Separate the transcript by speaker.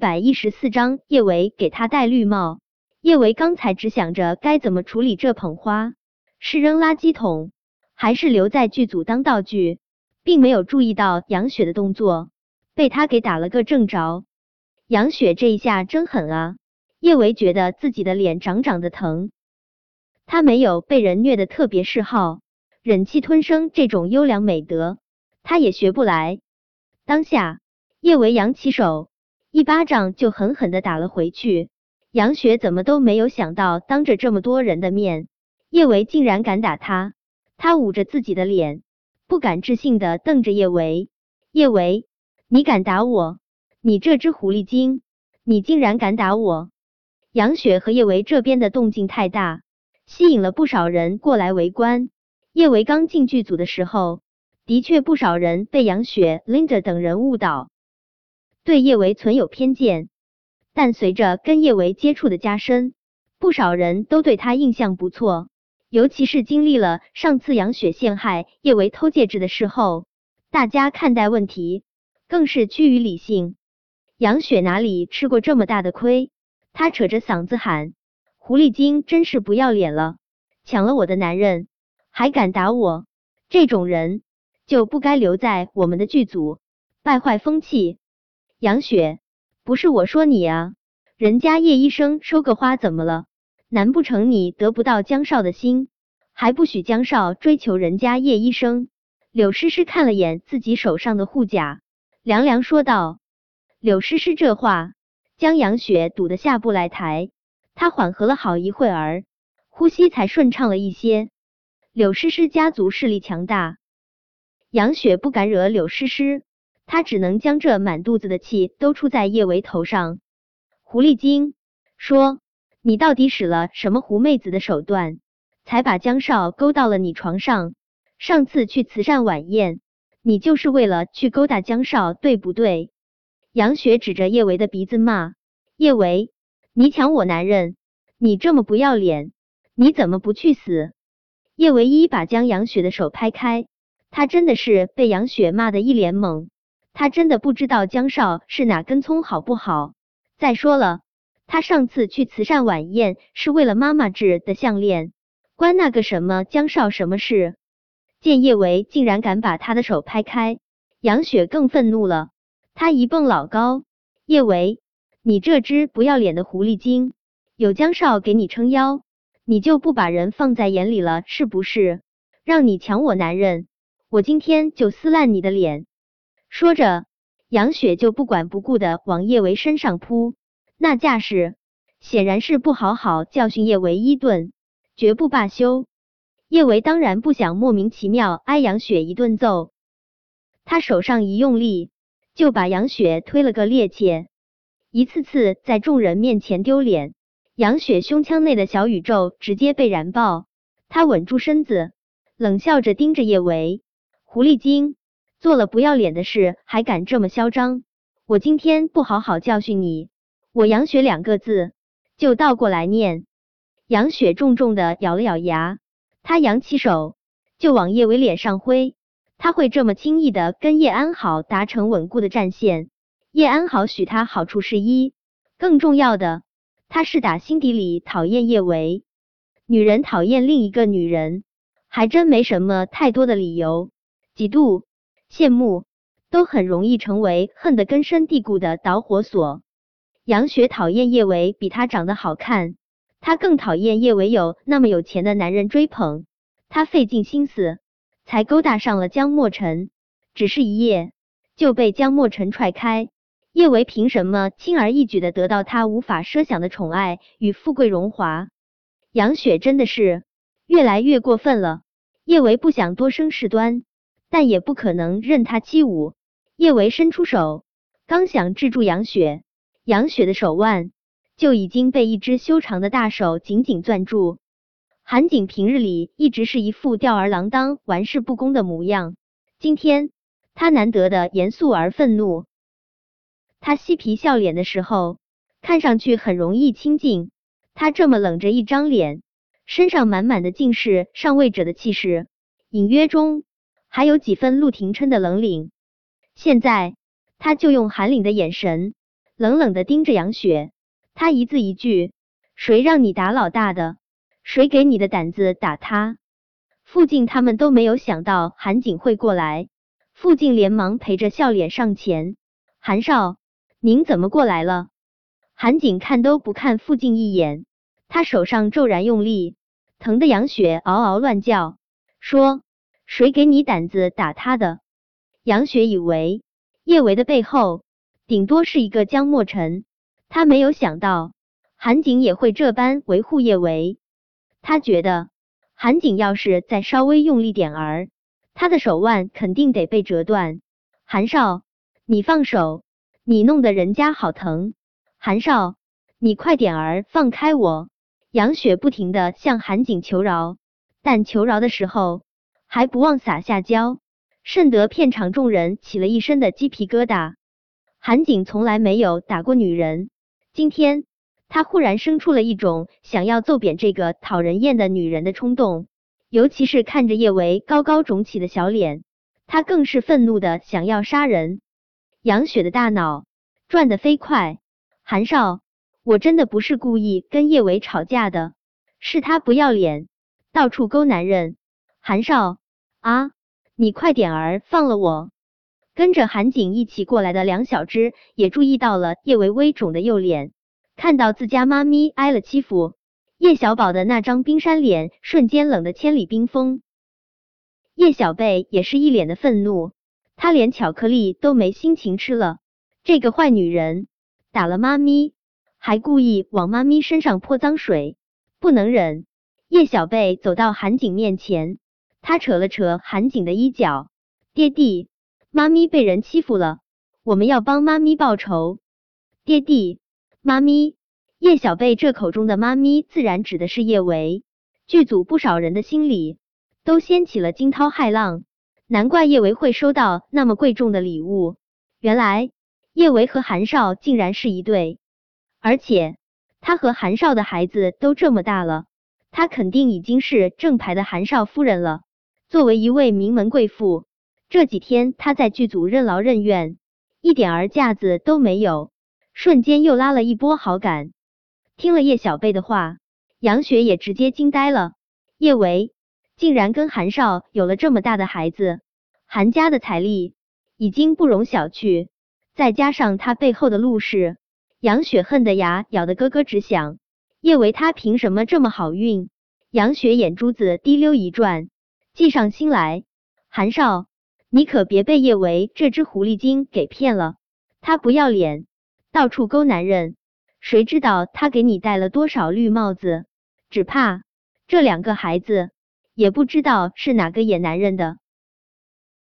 Speaker 1: 百一十四章，叶维给他戴绿帽。叶维刚才只想着该怎么处理这捧花，是扔垃圾桶，还是留在剧组当道具，并没有注意到杨雪的动作，被他给打了个正着。杨雪这一下真狠啊！叶维觉得自己的脸长长的疼。他没有被人虐的特别嗜好，忍气吞声这种优良美德，他也学不来。当下，叶维扬起手，一巴掌就狠狠的打了回去。杨雪怎么都没有想到，当着这么多人的面，叶维竟然敢打他。他捂着自己的脸，不敢置信的瞪着叶维：“叶维，你敢打我？你这只狐狸精，你竟然敢打我！”杨雪和叶维这边的动静太大，吸引了不少人过来围观。叶维刚进剧组的时候，的确不少人被杨雪、Linda 等人误导，对叶维存有偏见。但随着跟叶维接触的加深，不少人都对他印象不错。尤其是经历了上次杨雪陷害叶维偷戒指的事后，大家看待问题更是趋于理性。杨雪哪里吃过这么大的亏？他扯着嗓子喊：“狐狸精，真是不要脸了！抢了我的男人，还敢打我！这种人就不该留在我们的剧组，败坏风气。”杨雪。不是我说你啊，人家叶医生收个花怎么了？难不成你得不到江少的心，还不许江少追求人家叶医生？柳诗诗看了眼自己手上的护甲，凉凉说道。柳诗诗这话将杨雪堵得下不来台，她缓和了好一会儿，呼吸才顺畅了一些。柳诗诗家族势力强大，杨雪不敢惹柳诗诗。他只能将这满肚子的气都出在叶维头上。狐狸精说：“你到底使了什么狐妹子的手段，才把江少勾到了你床上？上次去慈善晚宴，你就是为了去勾搭江少，对不对？”杨雪指着叶维的鼻子骂：“叶维，你抢我男人，你这么不要脸，你怎么不去死？”叶维一把将杨雪的手拍开，他真的是被杨雪骂得一脸懵。他真的不知道江少是哪根葱，好不好？再说了，他上次去慈善晚宴是为了妈妈制的项链，关那个什么江少什么事？见叶维竟然敢把他的手拍开，杨雪更愤怒了。他一蹦老高：“叶维，你这只不要脸的狐狸精，有江少给你撑腰，你就不把人放在眼里了是不是？让你抢我男人，我今天就撕烂你的脸！”说着，杨雪就不管不顾的往叶维身上扑，那架势显然是不好好教训叶维一顿，绝不罢休。叶维当然不想莫名其妙挨杨雪一顿揍，他手上一用力，就把杨雪推了个趔趄，一次次在众人面前丢脸。杨雪胸腔内的小宇宙直接被燃爆，他稳住身子，冷笑着盯着叶维，狐狸精。做了不要脸的事，还敢这么嚣张？我今天不好好教训你，我杨雪两个字就倒过来念。杨雪重重的咬了咬牙，她扬起手就往叶维脸上挥。他会这么轻易的跟叶安好达成稳固的战线？叶安好许他好处是一，更重要的，他是打心底里讨厌叶维。女人讨厌另一个女人，还真没什么太多的理由，嫉妒。羡慕都很容易成为恨得根深蒂固的导火索。杨雪讨厌叶维比她长得好看，她更讨厌叶维有那么有钱的男人追捧。她费尽心思才勾搭上了江莫尘，只是一夜就被江莫尘踹开。叶维凭什么轻而易举的得到他无法奢想的宠爱与富贵荣华？杨雪真的是越来越过分了。叶维不想多生事端。但也不可能任他欺侮。叶维伸出手，刚想制住杨雪，杨雪的手腕就已经被一只修长的大手紧紧攥住。韩景平日里一直是一副吊儿郎当、玩世不恭的模样，今天他难得的严肃而愤怒。他嬉皮笑脸的时候，看上去很容易亲近；他这么冷着一张脸，身上满满的尽是上位者的气势，隐约中。还有几分陆廷琛的冷凛，现在他就用寒凛的眼神冷冷的盯着杨雪。他一字一句：“谁让你打老大的？谁给你的胆子打他？”傅静他们都没有想到韩景会过来。傅静连忙陪着笑脸上前：“韩少，您怎么过来了？”韩景看都不看傅静一眼，他手上骤然用力，疼得杨雪嗷嗷乱叫，说：“谁给你胆子打他的？”杨雪以为叶维的背后顶多是一个江莫尘，他没有想到韩景也会这般维护叶维。他觉得韩景要是再稍微用力点儿。他的手腕肯定得被折断，韩少，你放手，你弄得人家好疼。韩少，你快点儿放开我。杨雪不停的向韩景求饶，但求饶的时候还不忘撒下娇，甚得片场众人起了一身的鸡皮疙瘩。韩景从来没有打过女人，今天他忽然生出了一种想要揍扁这个讨人厌的女人的冲动。尤其是看着叶维高高肿起的小脸，他更是愤怒的想要杀人。杨雪的大脑转得飞快，韩少，我真的不是故意跟叶维吵架的，是他不要脸，到处勾男人。韩少啊，你快点儿放了我！跟着韩景一起过来的梁小芝也注意到了叶薇微肿的右脸，看到自家妈咪挨了欺负。叶小宝的那张冰山脸瞬间冷得千里冰封，叶小贝也是一脸的愤怒，他连巧克力都没心情吃了。这个坏女人打了妈咪，还故意往妈咪身上泼脏水，不能忍。叶小贝走到韩景面前，他扯了扯韩景的衣角：“爹地，妈咪被人欺负了，我们要帮妈咪报仇。”爹地，妈咪。叶小贝这口中的妈咪，自然指的是叶维。剧组不少人的心里都掀起了惊涛骇浪，难怪叶维会收到那么贵重的礼物。原来叶维和韩少竟然是一对，而且他和韩少的孩子都这么大了，他肯定已经是正牌的韩少夫人了。作为一位名门贵妇，这几天她在剧组任劳任怨，一点儿架子都没有，瞬间又拉了一波好感。听了叶小贝的话，杨雪也直接惊呆了。叶维竟然跟韩少有了这么大的孩子，韩家的财力已经不容小觑，再加上他背后的陆氏，杨雪恨得牙咬得咯咯直响。叶维他凭什么这么好运？杨雪眼珠子滴溜一转，计上心来。韩少，你可别被叶维这只狐狸精给骗了，他不要脸，到处勾男人。谁知道他给你戴了多少绿帽子？只怕这两个孩子也不知道是哪个野男人的。